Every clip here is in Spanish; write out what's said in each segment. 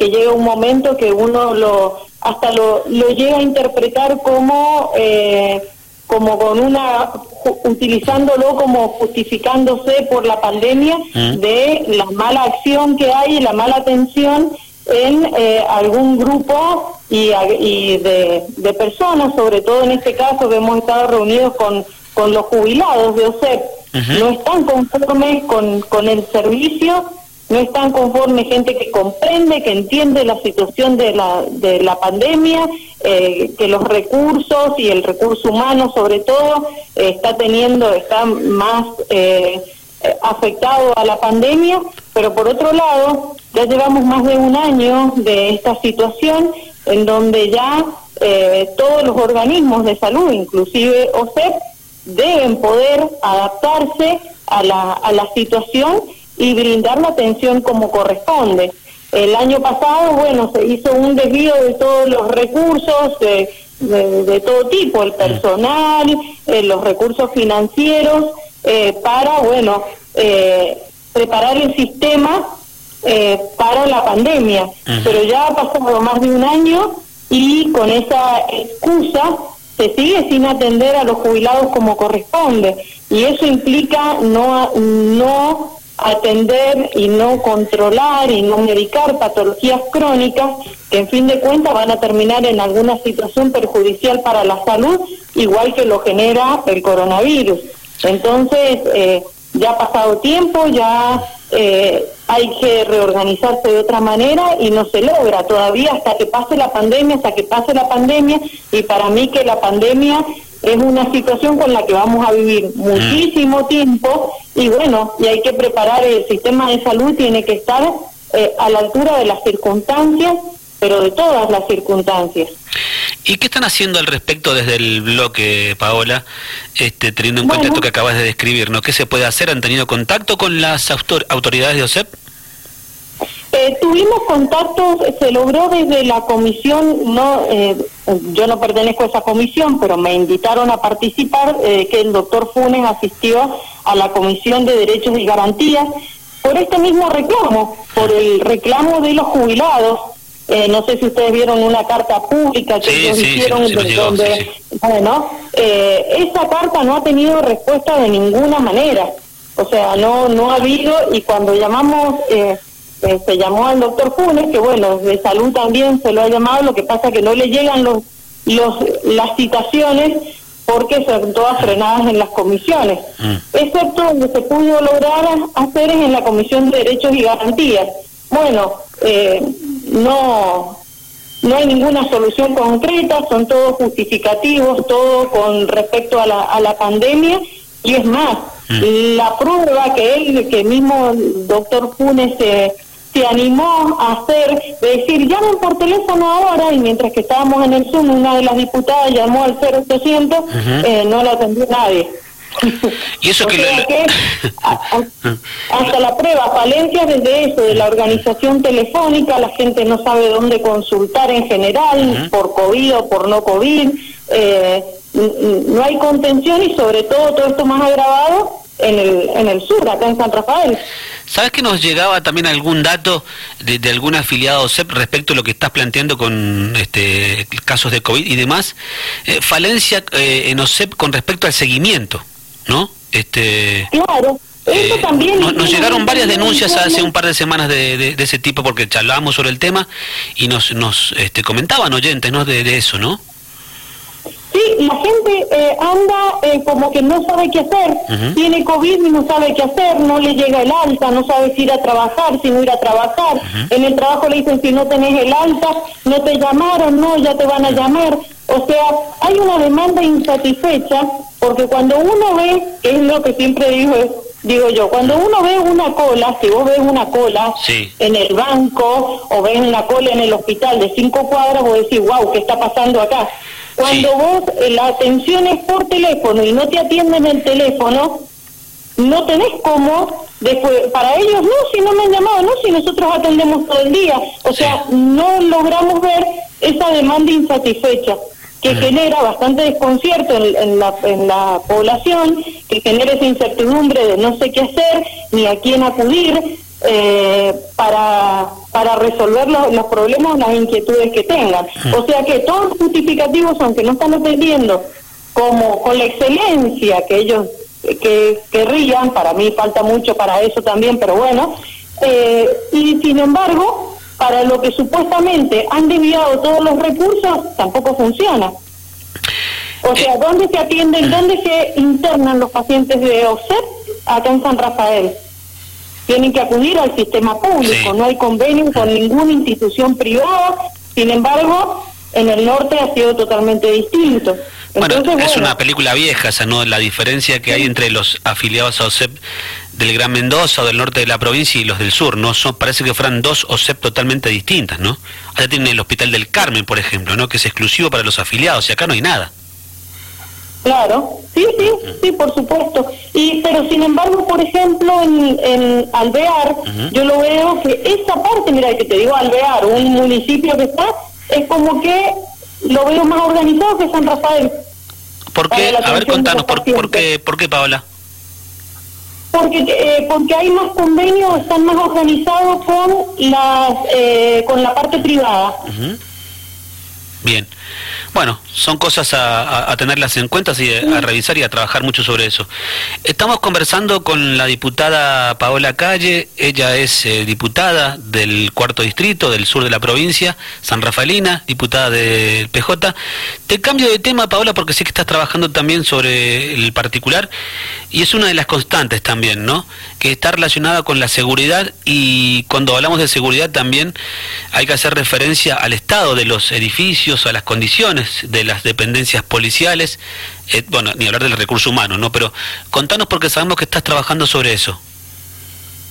que llega un momento que uno lo hasta lo, lo llega a interpretar como eh, como con una utilizándolo como justificándose por la pandemia Mm. de la mala acción que hay y la mala atención en eh, algún grupo y, y de, de personas, sobre todo en este caso que hemos estado reunidos con, con los jubilados de OSEP, no están conformes con, con el servicio, no están conformes gente que comprende, que entiende la situación de la, de la pandemia, eh, que los recursos y el recurso humano sobre todo eh, está teniendo, está más eh, eh, afectado a la pandemia, pero por otro lado ya llevamos más de un año de esta situación en donde ya todos los organismos de salud, inclusive OSEP, deben poder adaptarse a la, a la situación y brindar la atención como corresponde. El año pasado, bueno, se hizo un desvío de todos los recursos de, de- de todo tipo, el personal, eh, los recursos financieros, eh, para, bueno, eh, preparar el sistema eh, para la pandemia. Pero ya ha pasado más de un año y con esa excusa se sigue sin atender a los jubilados como corresponde y eso implica no no atender y no controlar y no medicar patologías crónicas que en fin de cuentas van a terminar en alguna situación perjudicial para la salud igual que lo genera el coronavirus. Entonces eh, ya ha pasado tiempo ya eh, hay que reorganizarse de otra manera y no se logra todavía hasta que pase la pandemia, hasta que pase la pandemia. Y para mí que la pandemia es una situación con la que vamos a vivir muchísimo tiempo y bueno, y hay que preparar el sistema de salud, tiene que estar eh, a la altura de las circunstancias, pero de todas las circunstancias. ¿Y qué están haciendo al respecto desde el bloque, Paola, este, teniendo en cuenta esto que acabas de describir? ¿no? ¿Qué se puede hacer? ¿Han tenido contacto con las autor- autoridades de OSEP? Eh, tuvimos contactos, se logró desde la comisión, no, eh, yo no pertenezco a esa comisión, pero me invitaron a participar, eh, que el doctor Funes asistió a la comisión de derechos y garantías por este mismo reclamo, por el reclamo de los jubilados. Eh, no sé si ustedes vieron una carta pública que Sí, ellos sí, hicieron sí donde, sí, bueno, eh, esa carta no ha tenido respuesta de ninguna manera. O sea, no no ha habido y cuando llamamos, eh, eh, se llamó al doctor Funes, que bueno, de salud también se lo ha llamado, lo que pasa que no le llegan los, los las citaciones porque son todas frenadas en las comisiones. Mm. Excepto donde se pudo lograr hacer es en la Comisión de Derechos y Garantías. Bueno, eh, no no hay ninguna solución concreta, son todos justificativos, todo con respecto a la, a la pandemia, y es más, la prueba que él, que mismo el doctor Funes se, se animó a hacer, de decir, llamen por teléfono ahora, y mientras que estábamos en el Zoom, una de las diputadas llamó al 0800, eh, no la atendió nadie. Y eso O que sea lo- que, a- a- hasta la prueba, falencias desde eso, de la organización telefónica, la gente no sabe dónde consultar en general, por COVID o por no COVID, eh, no hay contención y sobre todo todo esto más agravado en el, en el sur, acá en San Rafael. ¿Sabes que nos llegaba también algún dato de, de algún afiliado OSEP respecto a lo que estás planteando con este, casos de COVID y demás? Eh, falencia eh, en OSEP con respecto al seguimiento, ¿no? Este, Claro, eso eh, también... no- nos llegaron varias denuncias hace un par de semanas de, de- de ese tipo porque charlábamos sobre el tema y nos, nos este, comentaban oyentes ¿no? de, de eso, ¿no? Sí, la gente eh, anda eh, como que no sabe qué hacer, tiene COVID y no sabe qué hacer, no le llega el alta, no sabe si ir a trabajar, si no ir a trabajar. En el trabajo le dicen si no tenés el alta, no te llamaron, no, ya te van a llamar. O sea, hay una demanda insatisfecha porque cuando uno ve, que es lo que siempre digo, digo yo, cuando uno ve una cola, si vos ves una cola Sí. en el banco o ves una cola en el hospital de cinco cuadras, vos decís, wow, ¿qué está pasando acá? Cuando Sí. vos eh, la atención es por teléfono y no te atienden el teléfono, no tenés cómo, después, para ellos, no, si no me han llamado, no, si nosotros atendemos todo el día. O sea, no logramos ver esa demanda insatisfecha que genera bastante desconcierto en, en la, en la población, que genera esa incertidumbre de no sé qué hacer, ni a quién acudir, eh, para, para resolver los, problemas, las inquietudes que tengan. O sea que todos los justificativos, aunque no están atendiendo como con la excelencia que ellos que querrían, para mí falta mucho para eso también, pero bueno, eh, y sin embargo, para lo que supuestamente han desviado todos los recursos, tampoco funciona. O sea, ¿dónde se atienden, dónde se internan los pacientes de OSEP? Acá en San Rafael. Tienen que acudir al sistema público, no hay convenio con ninguna institución privada, sin embargo, en el norte ha sido totalmente distinto. Bueno, es una película vieja esa, ¿no? La diferencia que hay entre los afiliados a OSEP del Gran Mendoza o del norte de la provincia y los del sur, ¿no? Son, parece que fueran dos OSEP totalmente distintas, ¿no? Allá tienen el Hospital del Carmen, por ejemplo, ¿no? Que es exclusivo para los afiliados y acá no hay nada. Claro, sí, sí, sí, por supuesto. Y pero sin embargo, por ejemplo, en, en Alvear, yo lo veo que esa parte, mira, que te digo Alvear, un municipio que está, es como que lo veo más organizado que San Rafael. ¿Por qué? A ver, contanos, ¿por, por, qué, ¿por qué, Paola? Porque, eh, porque hay más convenios, están más organizados con, las, eh, con la parte privada. Bien. Bueno, son cosas a, tenerlas en cuenta y a revisar y a trabajar mucho sobre eso. Estamos conversando con la diputada Paola Calle, ella es eh, diputada del cuarto distrito del sur de la provincia, San Rafaelina, diputada del PJ. Te cambio de tema, Paola, porque sé que estás trabajando también sobre el particular y es una de las constantes también, ¿no? Que está relacionada con la seguridad y cuando hablamos de seguridad también hay que hacer referencia al estado de los edificios, a las condiciones de las dependencias policiales, eh, bueno, ni hablar del recurso humano, ¿no? Pero contanos porque sabemos que estás trabajando sobre eso.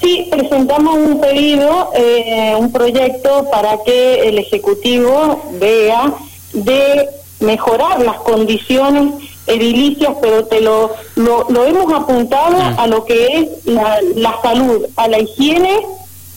Sí, presentamos un pedido, eh, un proyecto para que el Ejecutivo vea de mejorar las condiciones edilicias, pero te lo, lo, hemos apuntado mm. a lo que es la, la salud, a la higiene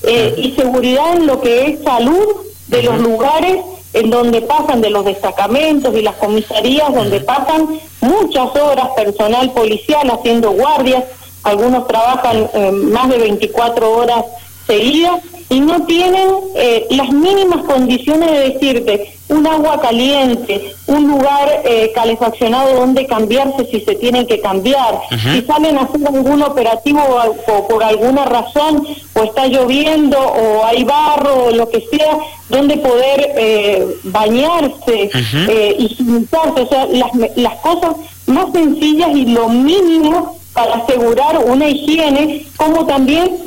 eh, mm. y seguridad en lo que es salud de los lugares en donde pasan de los destacamentos y las comisarías, donde pasan muchas horas personal policial haciendo guardias, algunos trabajan eh, más de 24 horas seguidas y no tienen eh, las mínimas condiciones de decirte un agua caliente, un lugar eh, calefaccionado donde cambiarse si se tienen que cambiar, si salen a hacer algún operativo o, por alguna razón, o está lloviendo, o hay barro, o lo que sea, donde poder eh, bañarse eh, y higienizarse, o sea, las, las cosas más sencillas y lo mínimo para asegurar una higiene, como también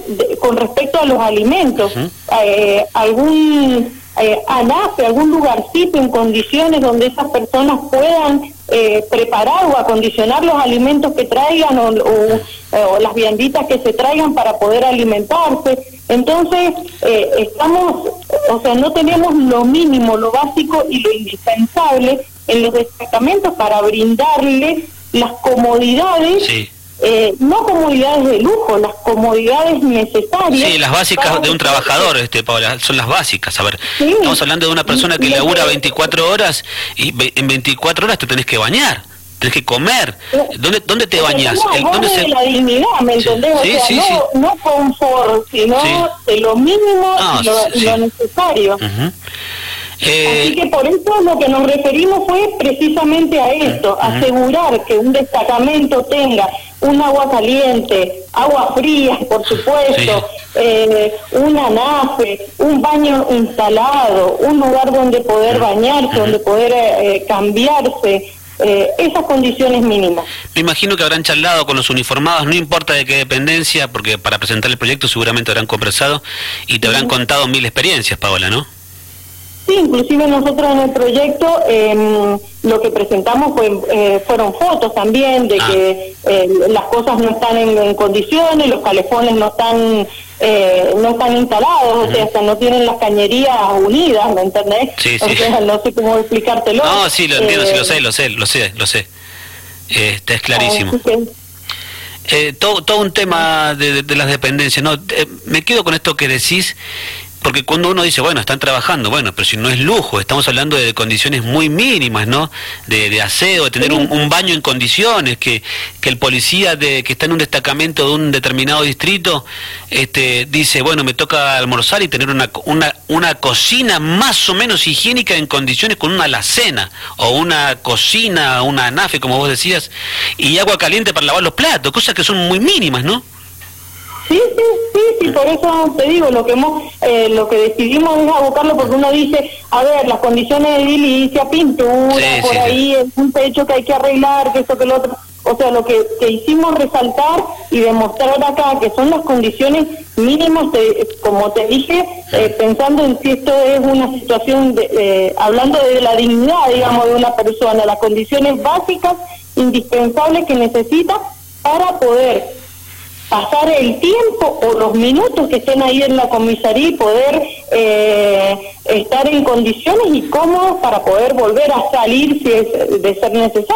con respecto a los alimentos. Eh, algún eh, anafe, algún lugarcito en condiciones donde esas personas puedan eh, preparar o acondicionar los alimentos que traigan o, o, las vianditas que se traigan para poder alimentarse. Entonces, estamos, o sea, no tenemos lo mínimo, lo básico y lo indispensable en los destacamentos para brindarle las comodidades. Sí eh, no comodidades de lujo, las comodidades necesarias. Sí, las básicas de un trabajador, este Paula, son las básicas. A ver, estamos hablando de una persona que labura 24 horas y en 24 horas te tenés que bañar. Tenés que comer. ¿Dónde, dónde te bañas? No, ¿Dónde se... la dignidad, ¿me entendés? o sea, no, no confort, sino de lo mínimo y lo, necesario. Eh, Así que por eso lo que nos referimos fue precisamente a esto, asegurar que un destacamento tenga un agua caliente, agua fría, por supuesto, eh, una nafe, un baño instalado, un lugar donde poder bañarse, donde poder eh, cambiarse, esas condiciones mínimas. Me imagino que habrán charlado con los uniformados, no importa de qué dependencia, porque para presentar el proyecto seguramente habrán conversado y te habrán contado mil experiencias, Paola, ¿no? Sí, inclusive nosotros en el proyecto em, lo que presentamos fue, eh, fueron fotos también de ah. que eh, las cosas no están en, condiciones, los calefones no están eh, no están instalados, o sea, no tienen las cañerías unidas, ¿me entendés? Sí, sí. no sé cómo explicártelo. No, sí, lo entiendo, sí, lo sé, lo sé, lo sé, lo sé. Este, es clarísimo. todo, todo un tema de, de las dependencias, ¿no? me quedo con esto que decís porque cuando uno dice, bueno, están trabajando, bueno, pero si no es lujo, estamos hablando de condiciones muy mínimas, ¿no? De, de aseo, de tener un, baño en condiciones, que, que el policía de, que está en un destacamento de un determinado distrito este, dice, bueno, me toca almorzar y tener una, una, una cocina más o menos higiénica en condiciones con una alacena, o una cocina, una anafe, como vos decías, y agua caliente para lavar los platos, cosas que son muy mínimas, ¿no? Sí, sí, sí, sí, por eso te digo, lo que hemos, eh, lo que decidimos es abocarlo porque uno dice, a ver, las condiciones de edilicia, pintura, por ahí, es un techo que hay que arreglar, que esto, que lo otro. O sea, lo que, que hicimos resaltar y demostrar acá que son las condiciones mínimas, como te dije, eh, pensando en si esto es una situación, de, eh, hablando de la dignidad, digamos, de una persona, las condiciones básicas, indispensables que necesita para poder pasar el tiempo o los minutos que estén ahí en la comisaría y poder eh, estar en condiciones y cómodos para poder volver a salir si es de ser necesario.